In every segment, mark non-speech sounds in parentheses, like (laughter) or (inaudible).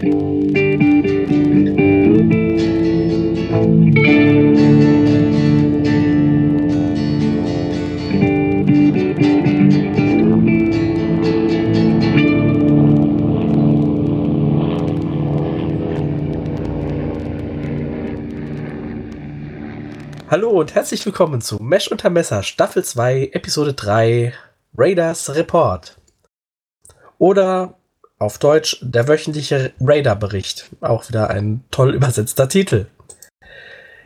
Hallo und herzlich willkommen zu Mesh unter Messer Staffel 2 Episode 3 Raiders Report. Oder auf Deutsch der wöchentliche Raider-Bericht. Auch wieder ein toll übersetzter Titel.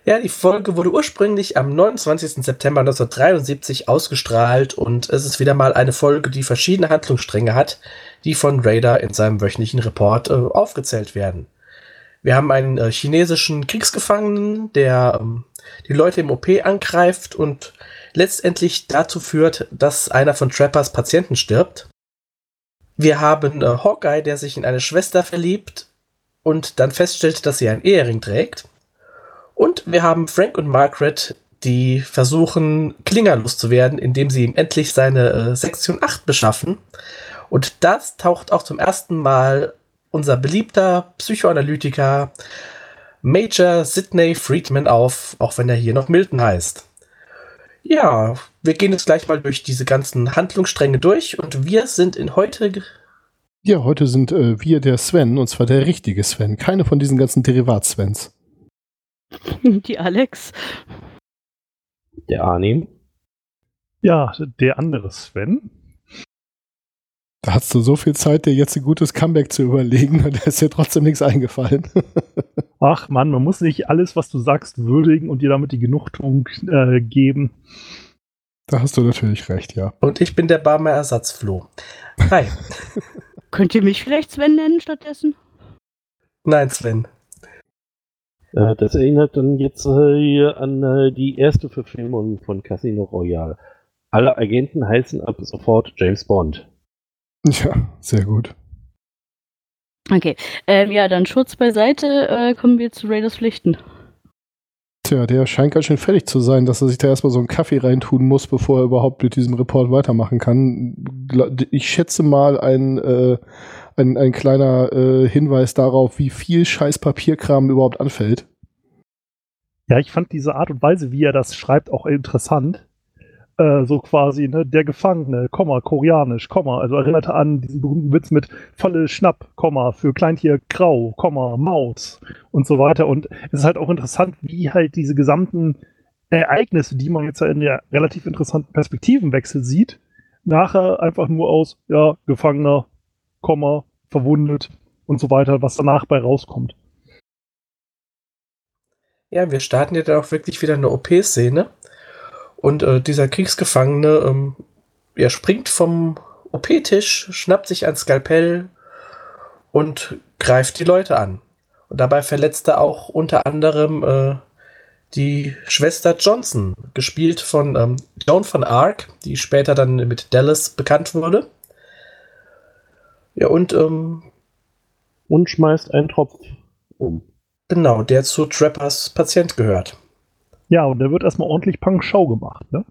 Ja, die Folge wurde ursprünglich am 29. September 1973 ausgestrahlt und es ist wieder mal eine Folge, die verschiedene Handlungsstränge hat, die von Raider in seinem wöchentlichen Report äh, aufgezählt werden. Wir haben einen äh, chinesischen Kriegsgefangenen, der ähm, die Leute im OP angreift und letztendlich dazu führt, dass einer von Trappers Patienten stirbt. Wir haben äh, Hawkeye, der sich in eine Schwester verliebt und dann feststellt, dass sie einen Ehering trägt. Und wir haben Frank und Margaret, die versuchen, Klinger loszuwerden, indem sie ihm endlich seine äh, Sektion 8 beschaffen. Und das taucht auch zum ersten Mal unser beliebter Psychoanalytiker Major Sidney Friedman auf, auch wenn er hier noch Milton heißt. Ja, wir gehen jetzt gleich mal durch diese ganzen Handlungsstränge durch und wir sind in heute. Ja, heute sind äh, wir der Sven und zwar der richtige Sven, keine von diesen ganzen Derivat-Svens. (laughs) Die Alex. Der Arnim. Ja, der andere Sven. Da hast du so viel Zeit, dir jetzt ein gutes Comeback zu überlegen und (laughs) da ist dir trotzdem nichts eingefallen. (laughs) Ach man, man muss nicht alles, was du sagst, würdigen und dir damit die Genugtuung äh, geben. Da hast du natürlich recht, ja. Und ich bin der Barmer Ersatzfloh. Hi. (laughs) Könnt ihr mich vielleicht Sven nennen stattdessen? Nein, Sven. Äh, das erinnert dann jetzt äh, an äh, die erste Verfilmung von Casino Royale. Alle Agenten heißen ab sofort James Bond. Ja, sehr gut. Okay, ähm, ja, dann Schutz beiseite, äh, kommen wir zu Raiders Pflichten. Tja, der scheint ganz schön fertig zu sein, dass er sich da erstmal so einen Kaffee reintun muss, bevor er überhaupt mit diesem Report weitermachen kann. Ich schätze mal ein, äh, ein, ein kleiner äh, Hinweis darauf, wie viel scheiß Papierkram überhaupt anfällt. Ja, ich fand diese Art und Weise, wie er das schreibt, auch interessant. Äh, so quasi, ne, der Gefangene, Komma, koreanisch, Komma, also erinnerte an diesen berühmten Witz mit volle Schnapp, Komma, für Kleintier grau, Komma, Maus und so weiter. Und es ist halt auch interessant, wie halt diese gesamten Ereignisse, die man jetzt in der relativ interessanten Perspektivenwechsel sieht, nachher einfach nur aus, ja, Gefangener, Komma, verwundet und so weiter, was danach bei rauskommt. Ja, wir starten ja dann auch wirklich wieder eine OP-Szene. Und äh, dieser Kriegsgefangene, ähm, er springt vom OP-Tisch, schnappt sich ein Skalpell und greift die Leute an. Und dabei verletzt er auch unter anderem äh, die Schwester Johnson, gespielt von ähm, Joan von Arc, die später dann mit Dallas bekannt wurde. Ja, und ähm, Und schmeißt einen Tropf um. genau, der zu Trappers Patient gehört. Ja, und da wird erstmal ordentlich Punk-Show gemacht, ne?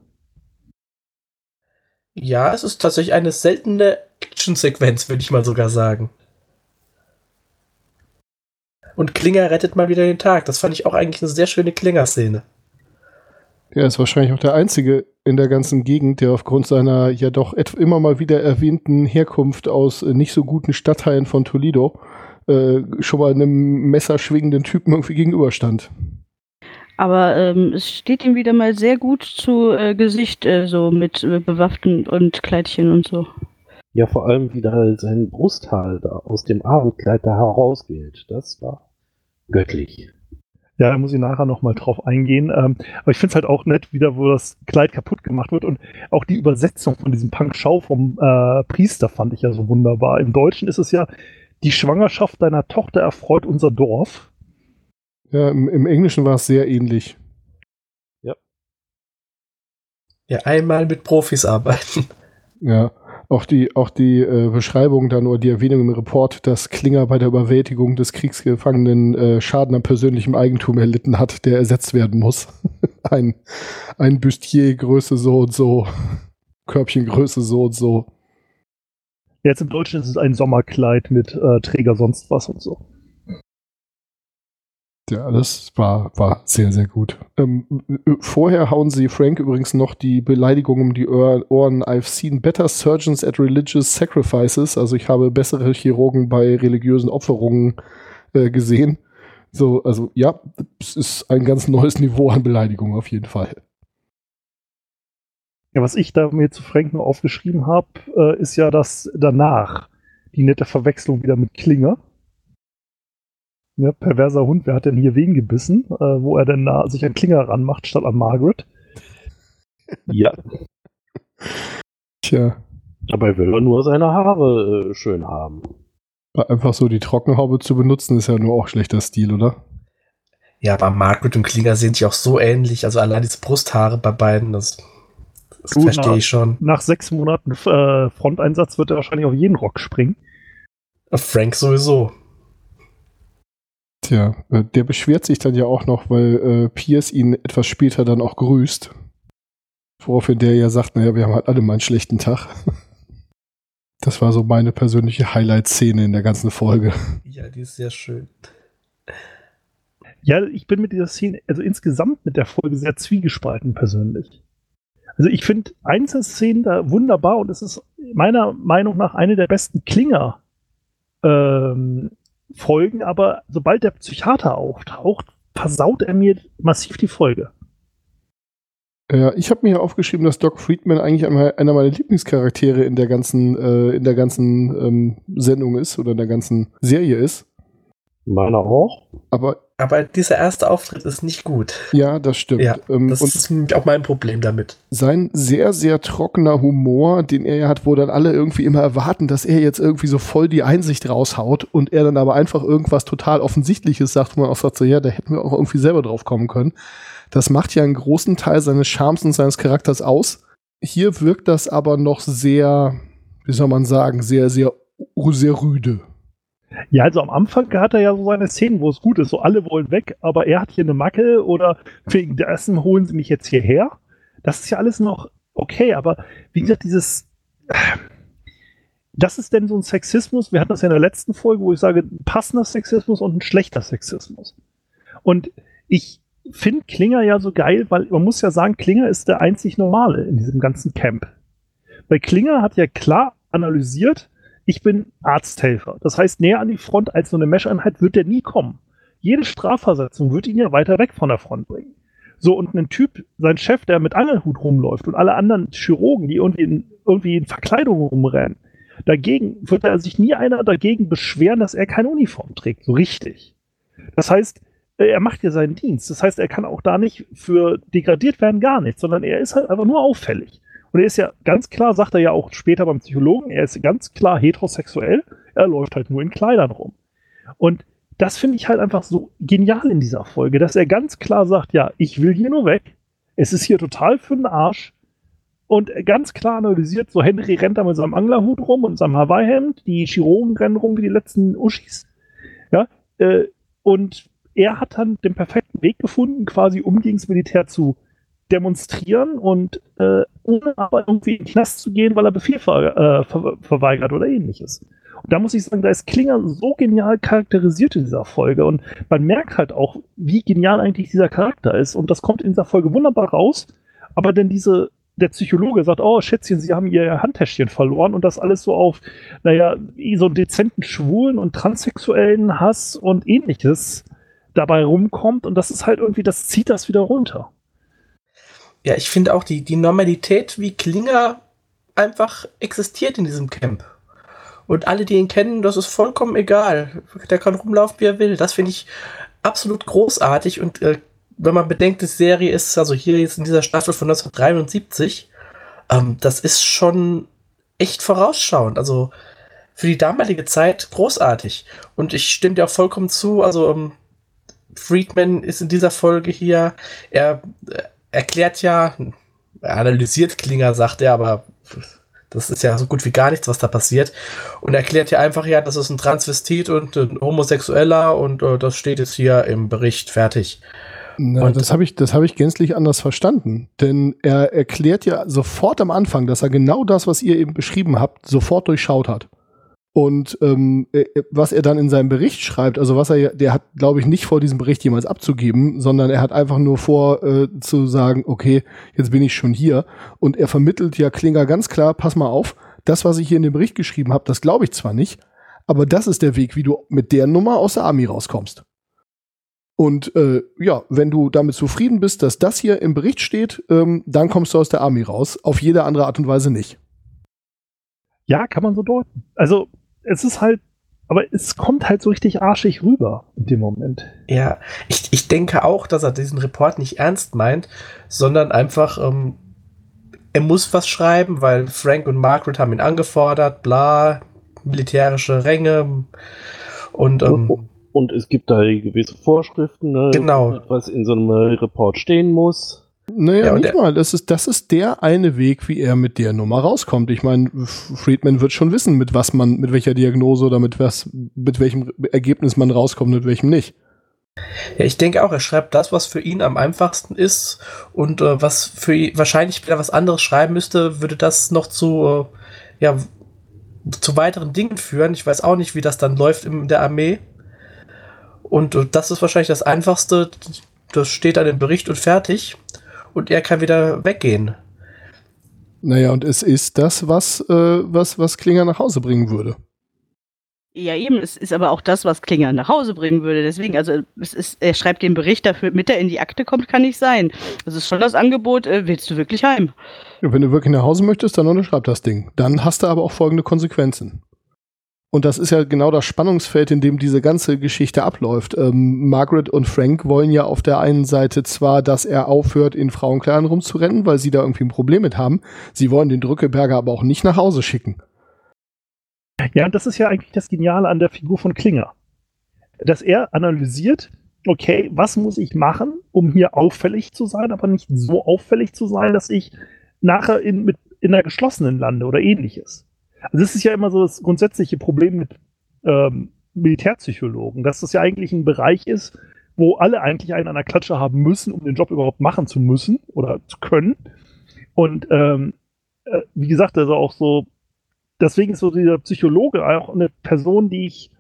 Ja, es ist tatsächlich eine seltene Actionsequenz, würde ich mal sogar sagen. Und Klinger rettet mal wieder den Tag. Das fand ich auch eigentlich eine sehr schöne Klinger-Szene. Er ist wahrscheinlich auch der Einzige in der ganzen Gegend, der aufgrund seiner ja doch immer mal wieder erwähnten Herkunft aus äh, nicht so guten Stadtteilen von Toledo äh, schon mal einem messerschwingenden Typen irgendwie gegenüberstand. Aber ähm, es steht ihm wieder mal sehr gut zu äh, Gesicht, äh, so mit äh, Bewaffnen und Kleidchen und so. Ja, vor allem, wie da sein Brusthaar da aus dem Abendkleid da herausgeht. Das war göttlich. Ja, da muss ich nachher nochmal drauf eingehen. Ähm, aber ich finde es halt auch nett, wieder, wo das Kleid kaputt gemacht wird. Und auch die Übersetzung von diesem Punk-Schau vom äh, Priester fand ich ja so wunderbar. Im Deutschen ist es ja, die Schwangerschaft deiner Tochter erfreut unser Dorf. Ja, im, im Englischen war es sehr ähnlich. Ja, einmal mit Profis arbeiten. Ja, auch die, auch die äh, Beschreibung dann oder die Erwähnung im Report, dass Klinger bei der Überwältigung des Kriegsgefangenen äh, Schaden an persönlichem Eigentum erlitten hat, der ersetzt werden muss. (laughs) ein, ein Bustier Größe so und so, Körbchen Größe so und so. Jetzt im Deutschen ist es ein Sommerkleid mit äh, Träger sonst was und so. Ja, das war, war sehr, sehr gut. Ähm, äh, vorher hauen sie Frank übrigens noch die Beleidigung um die Ohr- Ohren. I've seen better surgeons at religious sacrifices. Also ich habe bessere Chirurgen bei religiösen Opferungen äh, gesehen. So, also ja, es ist ein ganz neues Niveau an Beleidigung auf jeden Fall. Ja, was ich da mir zu Frank nur aufgeschrieben habe, äh, ist ja, dass danach die nette Verwechslung wieder mit Klinger. Ja, perverser Hund, wer hat denn hier wen gebissen? Äh, wo er denn da sich an Klinger ranmacht statt an Margaret. Ja, Tja, dabei will er nur seine Haare äh, schön haben. einfach so die Trockenhaube zu benutzen, ist ja nur auch schlechter Stil, oder? Ja, aber Margaret und Klinger sind sich auch so ähnlich. Also allein diese Brusthaare bei beiden, das, das Du, verstehe ich schon. Nach sechs Monaten äh, Fronteinsatz wird er wahrscheinlich auf jeden Rock springen. Frank sowieso. Tja, äh, der beschwert sich dann ja auch noch, weil äh, Pierce ihn etwas später dann auch grüßt. Woraufhin der ja sagt, naja, wir haben halt alle mal einen schlechten Tag. (laughs) Das war so meine persönliche Highlight-Szene in der ganzen Folge. Ja, die ist sehr schön. Ja, ich bin mit dieser Szene, also insgesamt mit der Folge sehr zwiegespalten persönlich. Also ich finde einzelne Szenen da wunderbar und es ist meiner Meinung nach eine der besten Klinger ähm, Folgen, aber sobald der Psychiater auftaucht, versaut er mir massiv die Folge. Ja, ich habe mir hier aufgeschrieben, dass Doc Friedman eigentlich einmal einer meiner Lieblingscharaktere in der ganzen, äh, in der ganzen ähm, Sendung ist oder in der ganzen Serie ist. Meiner auch. Aber Aber dieser erste Auftritt ist nicht gut. ja, das stimmt. Ja, ähm, Das und ist auch mein Problem damit. sein sehr, sehr trockener Humor, den er ja hat, wo dann alle irgendwie immer erwarten, dass er jetzt irgendwie so voll die Einsicht raushaut und er dann aber einfach irgendwas total Offensichtliches sagt, wo man auch sagt, so ja, da hätten wir auch irgendwie selber drauf kommen können. Das macht ja einen großen Teil seines Charmes und seines Charakters aus. Hier wirkt das aber noch sehr, wie soll man sagen, sehr, sehr, sehr rüde. Ja, also am Anfang hat er ja so seine Szenen, wo es gut ist, so alle wollen weg, aber er hat hier eine Macke oder wegen dessen holen sie mich jetzt hierher. Das ist ja alles noch okay, aber wie gesagt, dieses das ist denn so ein Sexismus, wir hatten das ja in der letzten Folge, wo ich sage, ein passender Sexismus und ein schlechter Sexismus. Und ich finde Klinger ja so geil, weil man muss ja sagen, Klinger ist der einzig Normale in diesem ganzen Camp. Weil Klinger hat ja klar analysiert, ich bin Arzthelfer. Das heißt, näher an die Front als so eine Mesh-Einheit wird er nie kommen. Jede Strafversetzung wird ihn ja weiter weg von der Front bringen. So, und ein Typ, sein Chef, der mit Angelhut rumläuft und alle anderen Chirurgen, die irgendwie in, irgendwie in Verkleidung rumrennen, dagegen wird er sich nie einer dagegen beschweren, dass er keine Uniform trägt, so richtig. Das heißt, äh, er macht ja seinen Dienst. Das heißt, er kann auch da nicht für degradiert werden, gar nichts, sondern er ist halt einfach nur auffällig. Und er ist ja ganz klar, sagt er ja auch später beim Psychologen, er ist ganz klar heterosexuell, er läuft halt nur in Kleidern rum. Und das finde ich halt einfach so genial in dieser Folge, dass er ganz klar sagt, ja, ich will hier nur weg. Es ist hier total für den Arsch. Und ganz klar analysiert, so Henry rennt da mit seinem Anglerhut rum und seinem Hawaii-Hemd, die Chirurgen rennen rum wie die letzten Uschis. Ja, äh, und er hat dann den perfekten Weg gefunden, quasi um gegen das Militär zu demonstrieren und äh, ohne aber irgendwie in den Knast zu gehen, weil er Befehl ver äh, ver verweigert oder ähnliches. Und da muss ich sagen, da ist Klinger so genial charakterisiert in dieser Folge und man merkt halt auch, wie genial eigentlich dieser Charakter ist und das kommt in dieser Folge wunderbar raus, aber denn diese der Psychologe sagt, oh Schätzchen, Sie haben Ihr Handtäschchen verloren und das alles so auf, naja, so einen dezenten Schwulen und transsexuellen Hass und ähnliches dabei rumkommt und das ist halt irgendwie, das zieht das wieder runter. Ja, ich finde auch die, die Normalität, wie Klinger einfach existiert in diesem Camp. Und alle, die ihn kennen, das ist vollkommen egal. Der kann rumlaufen, wie er will. Das finde ich absolut großartig. Und äh, wenn man bedenkt, die Serie ist, also hier jetzt in dieser Staffel von 1973, ähm, das ist schon echt vorausschauend. Also für die damalige Zeit großartig. Und ich stimme dir auch vollkommen zu. Also ähm, Friedman ist in dieser Folge hier, er äh, erklärt ja, er analysiert Klinger, sagt er, aber das ist ja so gut wie gar nichts, was da passiert. Und erklärt ja einfach, ja, das ist ein Transvestit und ein Homosexueller und äh, das steht jetzt hier im Bericht fertig. Na, Und- das habe ich, das habe ich gänzlich anders verstanden. Denn er erklärt ja sofort am Anfang, dass er genau das, was ihr eben beschrieben habt, sofort durchschaut hat. Und ähm, äh, was er dann in seinem Bericht schreibt, also was er, der hat, glaube ich, nicht vor, diesen Bericht jemals abzugeben, sondern er hat einfach nur vor äh, zu sagen, okay, jetzt bin ich schon hier. Und er vermittelt ja Klinger ganz klar, pass mal auf, das, was ich hier in dem Bericht geschrieben habe, das glaube ich zwar nicht, aber das ist der Weg, wie du mit der Nummer aus der Army rauskommst. Und äh, ja, wenn du damit zufrieden bist, dass das hier im Bericht steht, ähm, dann kommst du aus der Army raus. Auf jede andere Art und Weise nicht. Ja, kann man so deuten. Also es ist halt, aber es kommt halt so richtig arschig rüber in dem Moment. Ja, ich, ich denke auch, dass er diesen Report nicht ernst meint, sondern einfach, ähm, er muss was schreiben, weil Frank und Margaret haben ihn angefordert, bla, militärische Ränge und ähm, und es gibt da gewisse Vorschriften, ne, Genau. was in so einem Report stehen muss. Naja, Ja, nicht mal. Das ist, das ist der eine Weg, wie er mit der Nummer rauskommt. Ich meine, Friedman wird schon wissen, mit was man, mit welcher Diagnose oder mit was, mit welchem Ergebnis man rauskommt, mit welchem nicht. Ja, ich denke auch, er schreibt das, was für ihn am einfachsten ist und äh, was für ihn wahrscheinlich wieder was anderes schreiben müsste, würde das noch zu, äh, ja, zu weiteren Dingen führen. Ich weiß auch nicht, wie das dann läuft in der Armee. Und äh, das ist wahrscheinlich das Einfachste. Das steht dann im Bericht und fertig. Und er kann wieder weggehen. Naja, und es ist das, was, äh, was, was Klinger nach Hause bringen würde. Ja, eben, es ist aber auch das, was Klinger nach Hause bringen würde. Deswegen, also es ist, er schreibt den Bericht dafür, mit er in die Akte kommt, kann nicht sein. Das ist schon das Angebot, äh, willst du wirklich heim? Ja, wenn du wirklich nach Hause möchtest, dann unterschreib das Ding. Dann hast du aber auch folgende Konsequenzen. Und das ist ja genau das Spannungsfeld, in dem diese ganze Geschichte abläuft. Ähm, Margaret und Frank wollen ja auf der einen Seite zwar, dass er aufhört, in Frauenkleidern rumzurennen, weil sie da irgendwie ein Problem mit haben. Sie wollen den Drückeberger aber auch nicht nach Hause schicken. Ja, und das ist ja eigentlich das Geniale an der Figur von Klinger. Dass er analysiert, okay, was muss ich machen, um hier auffällig zu sein, aber nicht so auffällig zu sein, dass ich nachher in, mit, in einer geschlossenen lande oder ähnliches. Also das ist ja immer so das grundsätzliche Problem mit ähm, Militärpsychologen, dass das ja eigentlich ein Bereich ist, wo alle eigentlich einen an der Klatsche haben müssen, um den Job überhaupt machen zu müssen oder zu können. Und ähm, äh, wie gesagt, also auch so, deswegen ist so dieser Psychologe auch eine Person, die ich,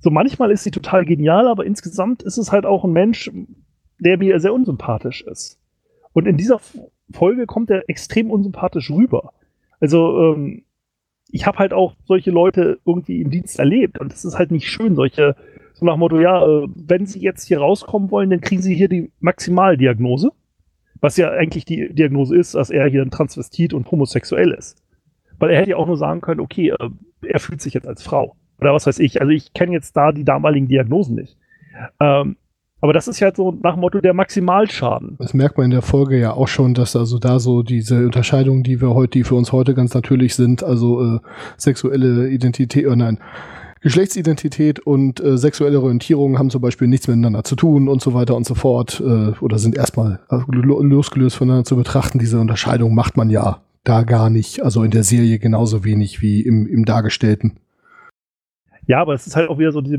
so manchmal ist sie total genial, aber insgesamt ist es halt auch ein Mensch, der mir sehr unsympathisch ist. Und in dieser Folge kommt er extrem unsympathisch rüber. Also, ähm, ich habe halt auch solche Leute irgendwie im Dienst erlebt und es ist halt nicht schön, solche, so nach dem Motto, ja, äh, wenn sie jetzt hier rauskommen wollen, dann kriegen sie hier die Maximaldiagnose, was ja eigentlich die Diagnose ist, dass er hier ein Transvestit und homosexuell ist. Weil er hätte ja auch nur sagen können, okay, äh, er fühlt sich jetzt als Frau. Oder was weiß ich. Also ich kenne jetzt da die damaligen Diagnosen nicht. Ähm, aber das ist ja halt so nach dem Motto der Maximalschaden. Das merkt man in der Folge ja auch schon, dass also da so diese Unterscheidungen, die wir heute, die für uns heute ganz natürlich sind, also äh, sexuelle Identität, äh, nein, Geschlechtsidentität und äh, sexuelle Orientierung haben zum Beispiel nichts miteinander zu tun und so weiter und so fort äh, oder sind erstmal lo- losgelöst voneinander zu betrachten. Diese Unterscheidung macht man ja da gar nicht, also in der Serie genauso wenig wie im, im Dargestellten. Ja, aber es ist halt auch wieder so diese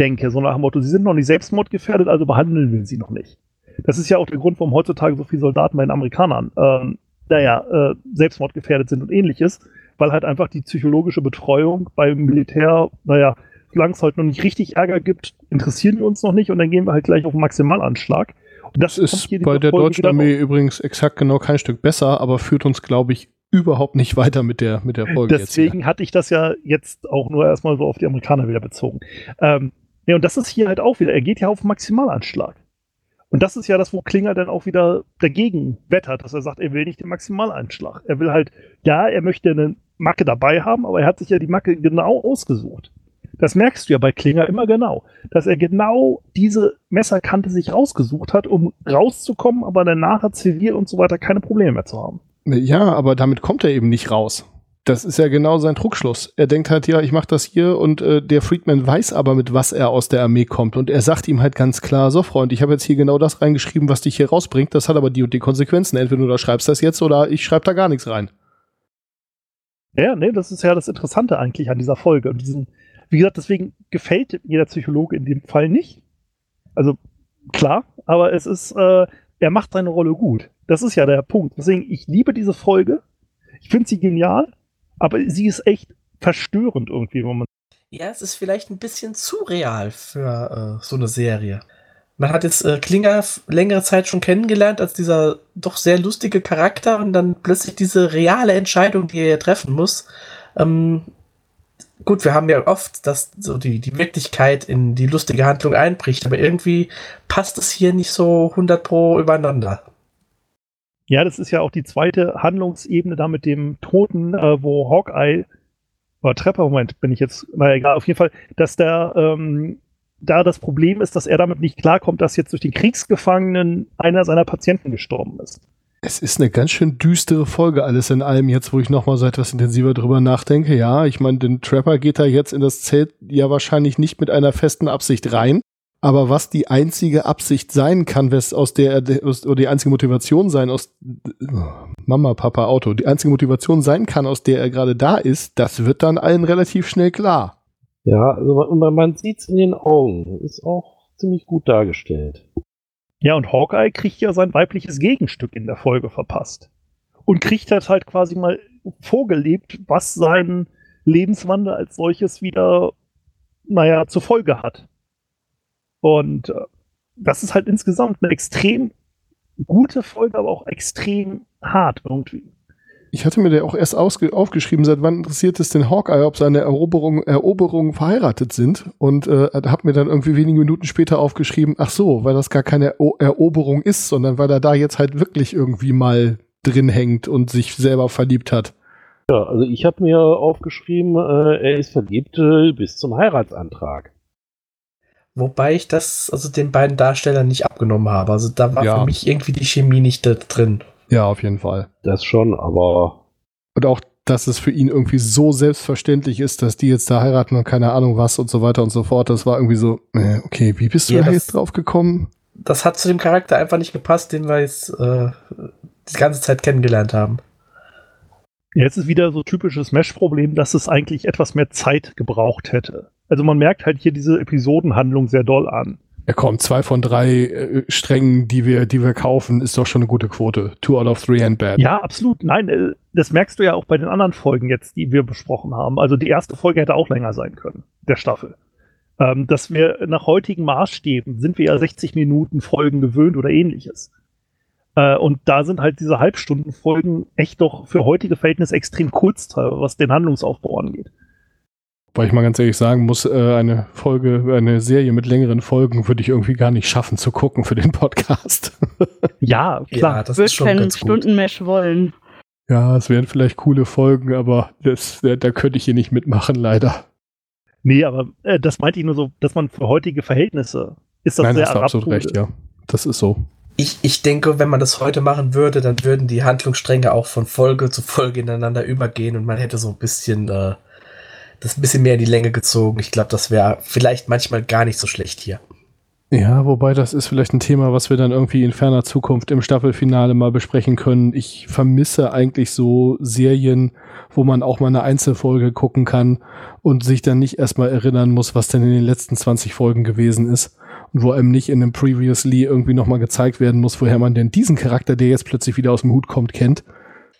Militärpsychologen-Denke, so nach dem Motto, sie sind noch nicht selbstmordgefährdet, also behandeln wir sie noch nicht. Das ist ja auch der Grund, warum heutzutage so viele Soldaten bei den Amerikanern, ähm, naja, äh, selbstmordgefährdet sind und ähnliches, weil halt einfach die psychologische Betreuung beim Militär, naja, solange es halt noch nicht richtig Ärger gibt, interessieren wir uns noch nicht und dann gehen wir halt gleich auf den Maximalanschlag. Und Das kommt ist bei der Folge deutschen Armee übrigens exakt genau kein Stück besser, aber führt uns, glaube ich, überhaupt nicht weiter mit der, mit der Folge. Deswegen hatte ich das ja jetzt auch nur erstmal so auf die Amerikaner wieder bezogen. Ähm, ja, und das ist hier halt auch wieder, er geht ja auf Maximalanschlag. Und das ist ja das, wo Klinger dann auch wieder dagegen wettert, dass er sagt, er will nicht den Maximalanschlag. Er will halt, ja, er möchte eine Macke dabei haben, aber er hat sich ja die Macke genau ausgesucht. Das merkst du ja bei Klinger immer genau, dass er genau diese Messerkante sich rausgesucht hat, um rauszukommen, aber dann nachher zivil und so weiter keine Probleme mehr zu haben. Ja, aber damit kommt er eben nicht raus. Das ist ja genau sein Druckschluss. Er denkt halt, ja, ich mache das hier und äh, der Friedman weiß aber, mit was er aus der Armee kommt. Und er sagt ihm halt ganz klar, so Freund, ich habe jetzt hier genau das reingeschrieben, was dich hier rausbringt. Das hat aber die und die Konsequenzen. Entweder du schreibst das jetzt oder ich schreibe da gar nichts rein. Ja, nee, das ist ja das Interessante eigentlich an dieser Folge. Und diesen, wie gesagt, deswegen gefällt mir der Psychologe in dem Fall nicht. Also klar, aber es ist, äh, er macht seine Rolle gut. Das ist ja der Punkt. Deswegen, ich liebe diese Folge. Ich finde sie genial, aber sie ist echt verstörend irgendwie, wo man Ja, es ist vielleicht ein bisschen zu real für äh, so eine Serie. Man hat jetzt äh, Klinger längere Zeit schon kennengelernt als dieser doch sehr lustige Charakter und dann plötzlich diese reale Entscheidung, die er treffen muss. Ähm, gut, wir haben ja oft, dass so die, die Wirklichkeit in die lustige Handlung einbricht, aber irgendwie passt es hier nicht so 100 pro übereinander. Ja, das ist ja auch die zweite Handlungsebene da mit dem Toten, äh, wo Hawkeye, oder Trepper, Moment, bin ich jetzt, naja, egal, auf jeden Fall, dass der, ähm, da das Problem ist, dass er damit nicht klarkommt, dass jetzt durch den Kriegsgefangenen einer seiner Patienten gestorben ist. Es ist eine ganz schön düstere Folge alles in allem, jetzt wo ich nochmal so etwas intensiver drüber nachdenke. Ja, ich meine, den Trapper geht da jetzt in das Zelt ja wahrscheinlich nicht mit einer festen Absicht rein. Aber was die einzige Absicht sein kann, was aus der, er- aus, oder die einzige Motivation sein, aus Mama, Papa, Auto, die einzige Motivation sein kann, aus der er gerade da ist, das wird dann allen relativ schnell klar. Ja, also man, man sieht es in den Augen. Ist auch ziemlich gut dargestellt. Ja, und Hawkeye kriegt ja sein weibliches Gegenstück in der Folge verpasst. Und kriegt das halt quasi mal vorgelebt, was seinen Lebenswandel als solches wieder, naja, zur Folge hat. Und äh, das ist halt insgesamt eine extrem gute Folge, aber auch extrem hart irgendwie. Ich hatte mir da auch erst aufgeschrieben, seit wann interessiert es den Hawkeye, ob seine Eroberung, Eroberungen verheiratet sind. Und äh, habe mir dann irgendwie wenige Minuten später aufgeschrieben, ach so, weil das gar keine Ero Eroberung ist, sondern weil er da jetzt halt wirklich irgendwie mal drin hängt und sich selber verliebt hat. Ja, also ich habe mir aufgeschrieben, äh, er ist verliebt äh, bis zum Heiratsantrag. Wobei ich das also den beiden Darstellern nicht abgenommen habe. Also da war Ja. für mich irgendwie die Chemie nicht da drin. Ja, auf jeden Fall. Das schon, aber Und auch, dass es für ihn irgendwie so selbstverständlich ist, dass die jetzt da heiraten und keine Ahnung was und so weiter und so fort. Das war irgendwie so, äh, okay, wie bist du Ja, da das- jetzt drauf gekommen? Das hat zu dem Charakter einfach nicht gepasst, den wir jetzt äh, die ganze Zeit kennengelernt haben. Jetzt ist wieder so typisches Mesh-Problem, dass es eigentlich etwas mehr Zeit gebraucht hätte. Also man merkt halt hier diese Episodenhandlung sehr doll an. Ja, komm, zwei von drei äh, Strängen, die wir, die wir kaufen, ist doch schon eine gute Quote. Two out of three and bad. Ja, absolut. Nein, äh, das merkst du ja auch bei den anderen Folgen jetzt, die wir besprochen haben. Also die erste Folge hätte auch länger sein können, der Staffel. Ähm, dass wir nach heutigen Maßstäben sind wir ja 60 Minuten Folgen gewöhnt oder ähnliches. Äh, und da sind halt diese Halbstunden-Folgen echt doch für heutige Verhältnisse extrem kurz, was den Handlungsaufbau angeht. Weil ich mal ganz ehrlich sagen muss, äh, eine Folge, eine Serie mit längeren Folgen würde ich irgendwie gar nicht schaffen zu gucken für den Podcast. (laughs) Ja, klar. Ja, das Wird ist schon keinen. Stundenmesh wollen. ja, es wären vielleicht coole Folgen, aber das, da, da könnte ich hier nicht mitmachen, leider. Nee, aber äh, das meinte ich nur so, dass man für heutige Verhältnisse ist das Nein, sehr hast du absolut recht, ja. Das ist so. Ich, ich denke, wenn man das heute machen würde, dann würden die Handlungsstränge auch von Folge zu Folge ineinander übergehen und man hätte so ein bisschen äh, das ein bisschen mehr in die Länge gezogen. Ich glaube, das wäre vielleicht manchmal gar nicht so schlecht hier. Ja, wobei das ist vielleicht ein Thema, was wir dann irgendwie in ferner Zukunft im Staffelfinale mal besprechen können. Ich vermisse eigentlich so Serien, wo man auch mal eine Einzelfolge gucken kann und sich dann nicht erstmal erinnern muss, was denn in den letzten 20 Folgen gewesen ist. Und wo einem nicht in einem Previously irgendwie nochmal gezeigt werden muss, woher man denn diesen Charakter, der jetzt plötzlich wieder aus dem Hut kommt, kennt.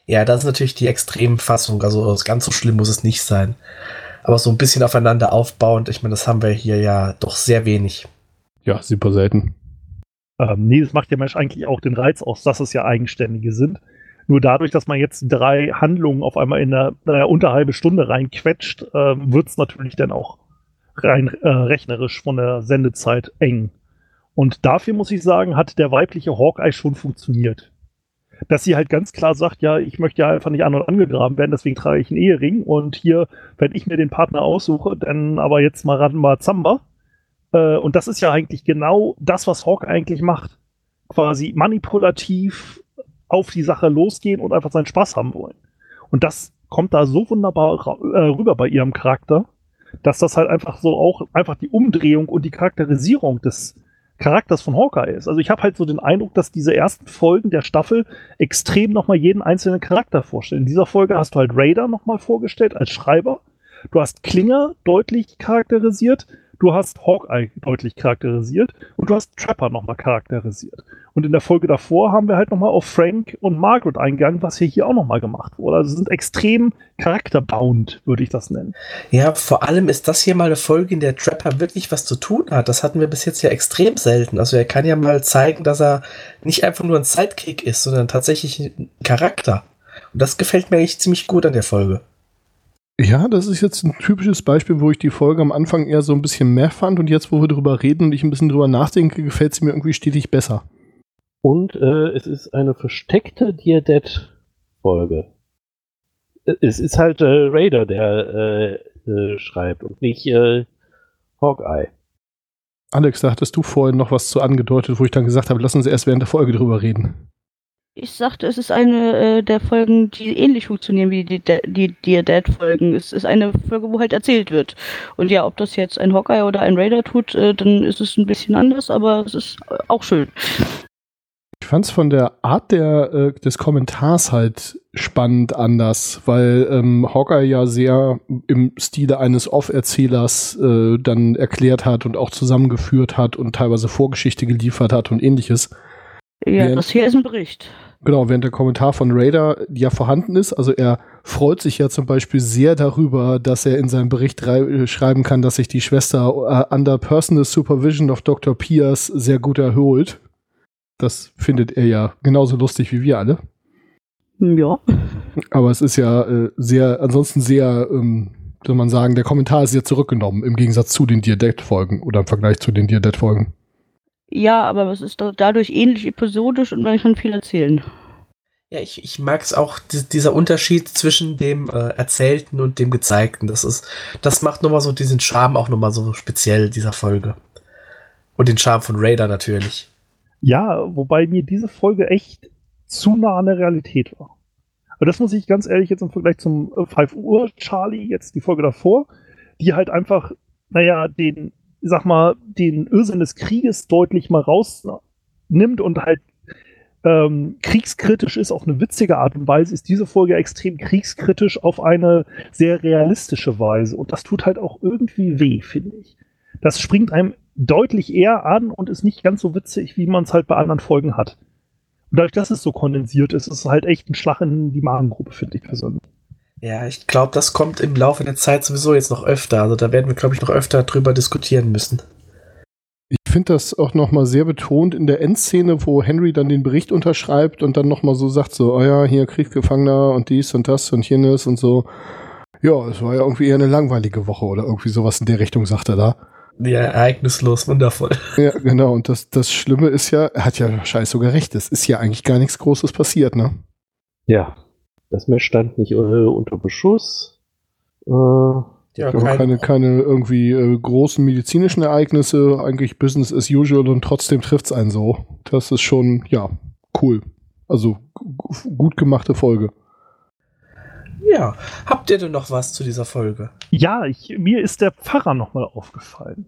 Ja, das ist natürlich die Extremfassung. Also ganz so schlimm muss es nicht sein. Aber so ein bisschen aufeinander aufbauend, ich meine, das haben wir hier ja doch sehr wenig. Ja, super selten. Ähm, nee, das macht ja Mesh eigentlich auch den Reiz aus, dass es ja eigenständige sind. Nur dadurch, dass man jetzt drei Handlungen auf einmal in einer, einer unter halbe Stunde reinquetscht, ähm, wird es natürlich dann auch rein äh, rechnerisch von der Sendezeit eng. Und dafür muss ich sagen, hat der weibliche Hawkeye schon funktioniert. Dass sie halt ganz klar sagt, ja, ich möchte ja einfach nicht an und angegraben werden, deswegen trage ich einen Ehering und hier, wenn ich mir den Partner aussuche, dann aber jetzt mal Rambazamba. Äh, und das ist ja eigentlich genau das, was Hawk eigentlich macht. Quasi manipulativ auf die Sache losgehen und einfach seinen Spaß haben wollen. Und das kommt da so wunderbar äh, rüber bei ihrem Charakter, dass das halt einfach so auch einfach die Umdrehung und die Charakterisierung des Charakters von Hawkeye ist. Also ich habe halt so den Eindruck, dass diese ersten Folgen der Staffel extrem nochmal jeden einzelnen Charakter vorstellen. In dieser Folge hast du halt Raider nochmal vorgestellt als Schreiber. Du hast Klinger deutlich charakterisiert. Du hast Hawkeye deutlich charakterisiert und du hast Trapper nochmal charakterisiert. Und in der Folge davor haben wir halt nochmal auf Frank und Margaret eingegangen, was hier, hier auch nochmal gemacht wurde. Also sind extrem charakterbound, würde ich das nennen. Ja, vor allem ist das hier mal eine Folge, in der Trapper wirklich was zu tun hat. Das hatten wir bis jetzt ja extrem selten. Also er kann ja mal zeigen, dass er nicht einfach nur ein Sidekick ist, sondern tatsächlich ein Charakter. Und das gefällt mir eigentlich ziemlich gut an der Folge. Ja, das ist jetzt ein typisches Beispiel, wo ich die Folge am Anfang eher so ein bisschen mehr fand und jetzt, wo wir drüber reden und ich ein bisschen drüber nachdenke, gefällt sie mir irgendwie stetig besser. Und äh, es ist eine versteckte Dear Dead-Folge. Es ist halt äh, Raider, der äh, äh, schreibt und nicht äh, Hawkeye. Alex, da hattest du vorhin noch was zu angedeutet, wo ich dann gesagt habe, lass uns erst während der Folge drüber reden. Ich sagte, es ist eine äh, der Folgen, die ähnlich funktionieren wie die, die Dear Dead-Folgen. Es ist eine Folge, wo halt erzählt wird. Und ja, ob das jetzt ein Hawkeye oder ein Raider tut, äh, dann ist es ein bisschen anders, aber es ist auch schön. Ich fand es von der Art der, äh, des Kommentars halt spannend anders, weil ähm, Hawkeye ja sehr im Stile eines Off-Erzählers äh, dann erklärt hat und auch zusammengeführt hat und teilweise Vorgeschichte geliefert hat und ähnliches. Ja, während, das hier ist ein Bericht. Genau, während der Kommentar von Raider ja vorhanden ist. Also er freut sich ja zum Beispiel sehr darüber, dass er in seinem Bericht schreiben kann, dass sich die Schwester uh, under personal supervision of Dr. Pierce sehr gut erholt. Das findet er ja genauso lustig wie wir alle. Ja. Aber es ist ja äh, sehr, ansonsten sehr, ähm, soll man sagen, der Kommentar ist sehr zurückgenommen im Gegensatz zu den Dear Dead-Folgen oder im Vergleich zu den Dear Dead-Folgen. Ja, aber es ist dadurch ähnlich episodisch und man kann viel erzählen. Ja, ich, ich mag es auch, die, dieser Unterschied zwischen dem äh, Erzählten und dem Gezeigten. Das ist, das macht nochmal so diesen Charme auch nochmal so speziell dieser Folge. Und den Charme von Raider natürlich. Ja, wobei mir diese Folge echt zu nah an der Realität war. Aber das muss ich ganz ehrlich jetzt im Vergleich zum 5 Uhr Charlie, jetzt die Folge davor, die halt einfach, naja, den sag mal, den Irrsinn des Krieges deutlich mal rausnimmt und halt ähm, kriegskritisch ist auf eine witzige Art und Weise, ist diese Folge extrem kriegskritisch auf eine sehr realistische Weise. Und das tut halt auch irgendwie weh, finde ich. Das springt einem deutlich eher an und ist nicht ganz so witzig, wie man es halt bei anderen Folgen hat. Und dadurch, dass es so kondensiert ist, ist es halt echt ein Schlag in die Magengruppe, finde ich persönlich. Ja, ich glaube, das kommt im Laufe der Zeit sowieso jetzt noch öfter. Also da werden wir, glaube ich, noch öfter drüber diskutieren müssen. Ich finde das auch nochmal sehr betont in der Endszene, wo Henry dann den Bericht unterschreibt und dann nochmal so sagt, so, oh ja, hier Kriegsgefangener und dies und das und jenes und so. Ja, es war ja irgendwie eher eine langweilige Woche oder irgendwie sowas in der Richtung, sagt er da. Ja, ereignislos, wundervoll. Ja, genau. Und das, das Schlimme ist ja, er hat ja scheiß sogar recht, es ist ja eigentlich gar nichts Großes passiert, ne? Ja, das Mesh stand nicht äh, unter Beschuss. Äh, ja, keine, keine, keine irgendwie äh, großen medizinischen Ereignisse, eigentlich Business as usual und trotzdem trifft es einen so. Das ist schon, ja, cool. Also gut gemachte Folge. Ja, habt ihr denn noch was zu dieser Folge? Ja, ich, mir ist der Pfarrer nochmal aufgefallen.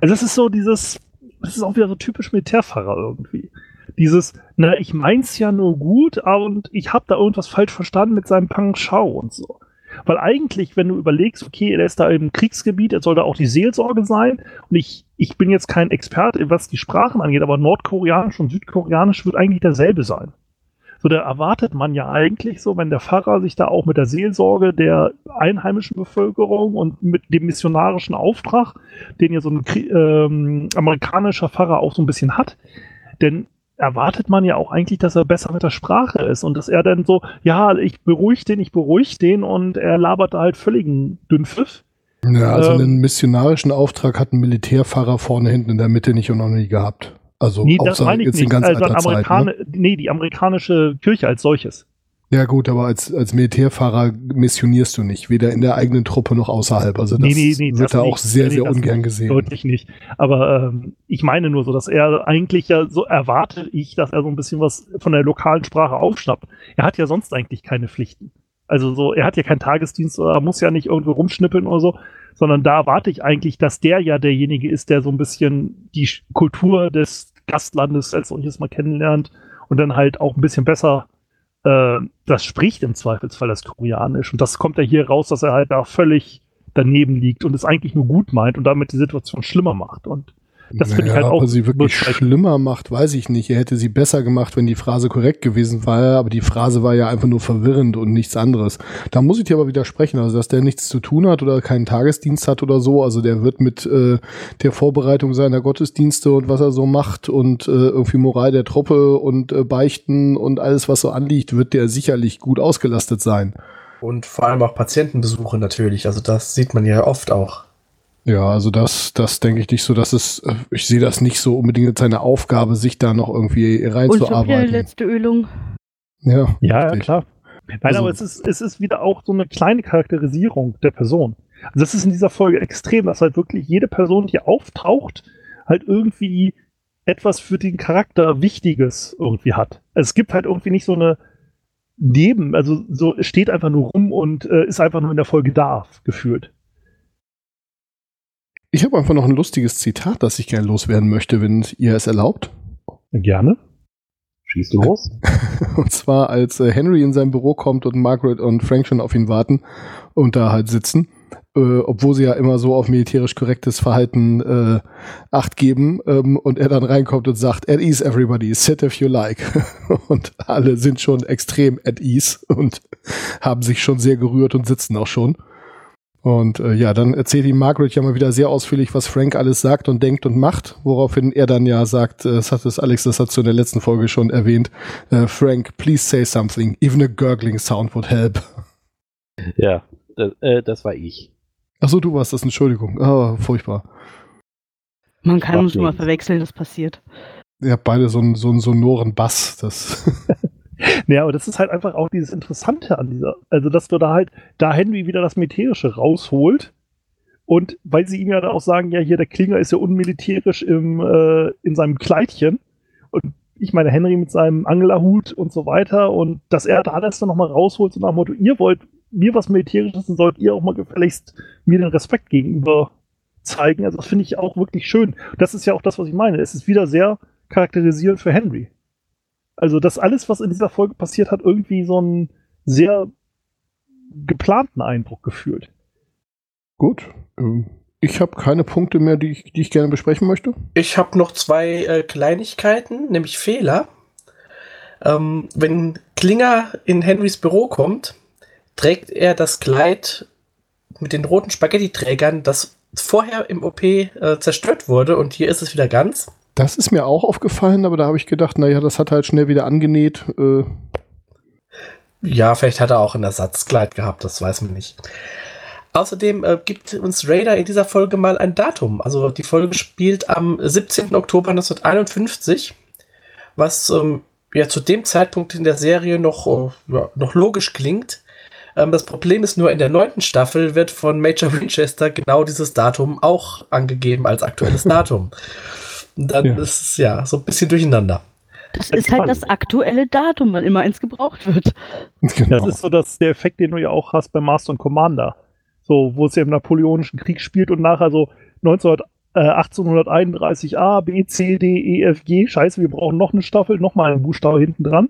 Also das ist so dieses, das ist auch wieder so typisch Militärpfarrer irgendwie dieses, na, ich mein's ja nur gut, und ich habe da irgendwas falsch verstanden mit seinem Pang Shao und so. Weil eigentlich, wenn du überlegst, okay, er ist da im Kriegsgebiet, er soll da auch die Seelsorge sein. Und ich, ich bin jetzt kein Experte, was die Sprachen angeht, aber Nordkoreanisch und Südkoreanisch wird eigentlich derselbe sein. So, da erwartet man ja eigentlich so, wenn der Pfarrer sich da auch mit der Seelsorge der einheimischen Bevölkerung und mit dem missionarischen Auftrag, den ja so ein ähm, amerikanischer Pfarrer auch so ein bisschen hat, denn erwartet man ja auch eigentlich, dass er besser mit der Sprache ist und dass er dann so, ja, ich beruhige den, ich beruhige den und er labert da halt völligen Dünnpfiff. Ja, also ähm, einen missionarischen Auftrag hat ein Militärfahrer vorne hinten in der Mitte nicht und noch nie gehabt. Also nee, das meine ich nicht. Also Amerikan Zeit, ne? Nee, die amerikanische Kirche als solches. Ja gut, aber als, als Militärfahrer missionierst du nicht, weder in der eigenen Truppe noch außerhalb. Also das nee, nee, nee, wird da auch sehr, sehr ungern gesehen. Deutlich nicht. Aber ähm, ich meine nur so, dass er eigentlich ja so erwarte ich, dass er so ein bisschen was von der lokalen Sprache aufschnappt. Er hat ja sonst eigentlich keine Pflichten. Also so, er hat ja keinen Tagesdienst oder muss ja nicht irgendwo rumschnippeln oder so, sondern da erwarte ich eigentlich, dass der ja derjenige ist, der so ein bisschen die Kultur des Gastlandes als solches mal kennenlernt und dann halt auch ein bisschen besser äh, das spricht im Zweifelsfall das Koreanisch. Und das kommt ja hier raus, dass er halt da völlig daneben liegt und es eigentlich nur gut meint und damit die Situation schlimmer macht. Und das finde ich halt auch. Ob er sie wirklich bezeichnend. schlimmer macht, weiß ich nicht. Er hätte sie besser gemacht, wenn die Phrase korrekt gewesen wäre, aber die Phrase war ja einfach nur verwirrend und nichts anderes. Da muss ich dir aber widersprechen, also dass der nichts zu tun hat oder keinen Tagesdienst hat oder so. Also der wird mit äh, der Vorbereitung seiner Gottesdienste und was er so macht und äh, irgendwie Moral der Truppe und äh, Beichten und alles, was so anliegt, wird der sicherlich gut ausgelastet sein. Und vor allem auch Patientenbesuche natürlich. Also das sieht man ja oft auch. Ja, also das, das denke ich nicht so, dass es, äh, ich sehe das nicht so unbedingt als seine Aufgabe, sich da noch irgendwie Und schon wieder eine reinzuarbeiten. letzte Ölung. Ja, Ja, ja, klar. Nein, Also- aber es ist, es ist wieder auch so eine kleine Charakterisierung der Person. Also das ist in dieser Folge extrem, dass halt wirklich jede Person, die auftaucht, halt irgendwie etwas für den Charakter Wichtiges irgendwie hat. Also es gibt halt irgendwie nicht so eine Neben, also so steht einfach nur rum und äh, ist einfach nur in der Folge da, gefühlt. Ich habe einfach noch ein lustiges Zitat, das ich gerne loswerden möchte, wenn ihr es erlaubt. Gerne. Schieß los. (laughs) Und zwar, als äh, Henry in sein Büro kommt und Margaret und Frank schon auf ihn warten und da halt sitzen, äh, obwohl sie ja immer so auf militärisch korrektes Verhalten äh, Acht geben ähm, und er dann reinkommt und sagt, at ease everybody, sit if you like. (laughs) und alle sind schon extrem at ease und haben sich schon sehr gerührt und sitzen auch schon. Und äh, ja, dann erzählt ihm Margaret ja mal wieder sehr ausführlich, was Frank alles sagt und denkt und macht, woraufhin er dann ja sagt, äh, das hat es Alex, das hat du in der letzten Folge schon erwähnt, äh, Frank, please say something, even a gurgling sound would help. Ja, das, äh, das war ich. Achso, du warst das, Entschuldigung. Oh, furchtbar. Man kann uns nur mal verwechseln, das passiert. Ihr habt beide so einen so einen sonoren Bass. Das (laughs) (laughs) Ja, aber das ist halt einfach auch dieses Interessante an dieser, also dass du da halt, da Henry wieder das Militärische rausholt und weil sie ihm ja auch sagen, ja, hier der Klinger ist ja unmilitärisch im, äh, in seinem Kleidchen und ich meine, Henry mit seinem Anglerhut und so weiter und dass er da das dann nochmal rausholt, so nach dem Motto, ihr wollt mir was Militärisches, dann sollt ihr auch mal gefälligst mir den Respekt gegenüber zeigen. Also das finde ich auch wirklich schön. Das ist ja auch das, was ich meine. Es ist wieder sehr charakterisierend für Henry. Also, dass alles, was in dieser Folge passiert, hat irgendwie so einen sehr geplanten Eindruck gefühlt. gut. Ähm, ich habe keine Punkte mehr, die ich, die ich gerne besprechen möchte. Ich habe noch zwei äh, Kleinigkeiten, nämlich Fehler. Ähm, wenn Klinger in Henrys Büro kommt, trägt er das Kleid mit den roten Spaghetti-Trägern, das vorher im OP äh, zerstört wurde und hier ist es wieder ganz. Das ist mir auch aufgefallen, aber da habe ich gedacht, naja, das hat halt schnell wieder angenäht. Äh, Ja, vielleicht hat er auch ein Ersatzkleid gehabt, das weiß man nicht. Außerdem äh, gibt uns Raider in dieser Folge mal ein Datum. Also die Folge spielt am 17. Oktober 1951, was ähm, ja zu dem Zeitpunkt in der Serie noch, äh, ja, noch logisch klingt. Ähm, das Problem ist nur, in der neunten Staffel wird von Major Winchester genau dieses Datum auch angegeben als aktuelles (laughs) Datum. Dann Ja. ist es ja so ein bisschen durcheinander. Das ist halt das aktuelle Datum, wann immer eins gebraucht wird. genau. Das ist so das, der Effekt, den du ja auch hast bei Master und Commander. So, wo es ja im Napoleonischen Krieg spielt und nachher so 1900, äh, 1831 A, B, C, D, E, F, G. Scheiße, wir brauchen noch eine Staffel, noch mal einen Buchstabe hinten dran.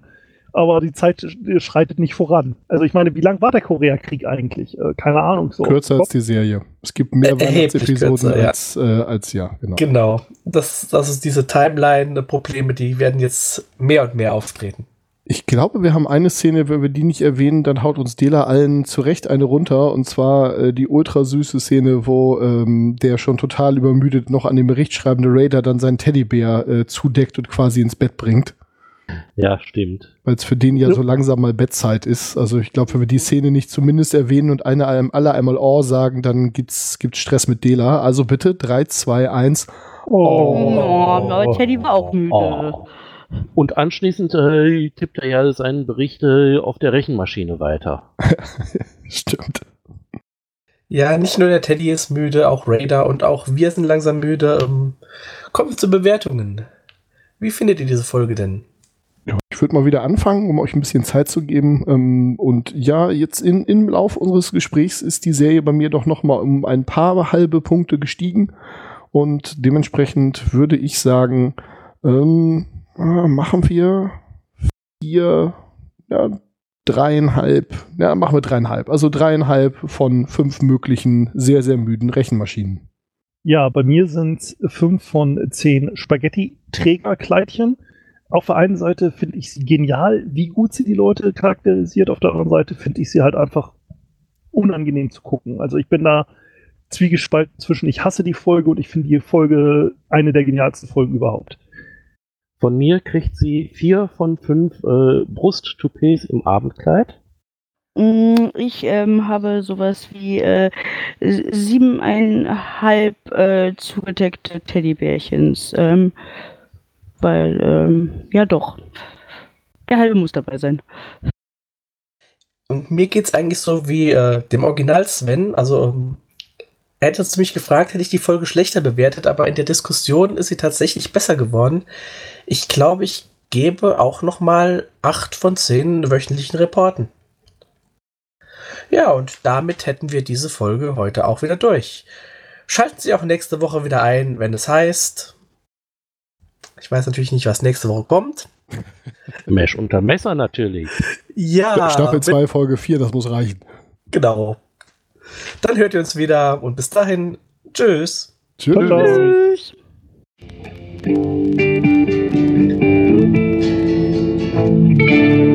Aber die Zeit schreitet nicht voran. Also ich meine, wie lang war der Koreakrieg eigentlich? Äh, keine Ahnung. So. Kürzer als die Serie. Es gibt mehr Äh, Weihnachtsepisoden kürzer, ja. als, äh, als ja, genau. Genau. Das, das ist diese Timeline-Probleme, die werden jetzt mehr und mehr auftreten. Ich glaube, wir haben eine Szene, wenn wir die nicht erwähnen, dann haut uns Dela allen zurecht eine runter. Und zwar äh, die ultra süße Szene, wo ähm, der schon total übermüdet noch an dem Bericht schreibende Raider dann seinen Teddybär äh, zudeckt und quasi ins Bett bringt. Ja, stimmt. Weil es für den ja so langsam mal Bettzeit ist. Also ich glaube, wenn wir die Szene nicht zumindest erwähnen und eine einem alle einmal Oh sagen, dann gibt's, gibt's Stress mit Dela. Also bitte 3, 2, 1. Oh, aber Teddy war auch müde. Oh. Und anschließend äh, tippt er ja seinen Bericht äh, auf der Rechenmaschine weiter. (laughs) Stimmt. Ja, nicht nur der Teddy ist müde, auch Raider und auch wir sind langsam müde. Ähm, kommen wir zu Bewertungen. Wie findet ihr diese Folge denn? Ja, ich würde mal wieder anfangen, um euch ein bisschen Zeit zu geben. Ähm, und ja, jetzt in, im Lauf unseres Gesprächs ist die Serie bei mir doch noch mal um ein paar halbe Punkte gestiegen. Und dementsprechend würde ich sagen, ähm, ah, machen wir vier, ja, dreieinhalb, ja, machen wir dreieinhalb. Also dreieinhalb von fünf möglichen sehr, sehr müden Rechenmaschinen. Ja, bei mir sind fünf von zehn Spaghetti-Trägerkleidchen. Auf der einen Seite finde ich sie genial, wie gut sie die Leute charakterisiert. Auf der anderen Seite finde ich sie halt einfach unangenehm zu gucken. Also ich bin da zwiegespalten zwischen ich hasse die Folge und ich finde die Folge eine der genialsten Folgen überhaupt. Von mir kriegt sie vier von fünf äh, Brusttoupets im Abendkleid. Mm, Ich ähm, habe sowas wie äh, siebeneinhalb äh, zugedeckte Teddybärchens. Ähm, weil, ähm, ja doch. Der halbe muss dabei sein. Und mir geht's eigentlich so wie äh, dem Original Sven. Also, ähm, er hätte uns mich gefragt, hätte ich die Folge schlechter bewertet, aber in der Diskussion ist sie tatsächlich besser geworden. Ich glaube, ich gebe auch noch mal acht von zehn wöchentlichen Reporten. Ja, und damit hätten wir diese Folge heute auch wieder durch. Schalten Sie auch nächste Woche wieder ein, wenn es heißt. Ich weiß natürlich nicht, was nächste Woche kommt. (laughs) Mesh unter Messer natürlich. Ja, Staffel mit- 2, Folge 4, das muss reichen. Genau. Dann hört ihr uns wieder und bis dahin, tschüss. Tschüss. Tschüss. Thank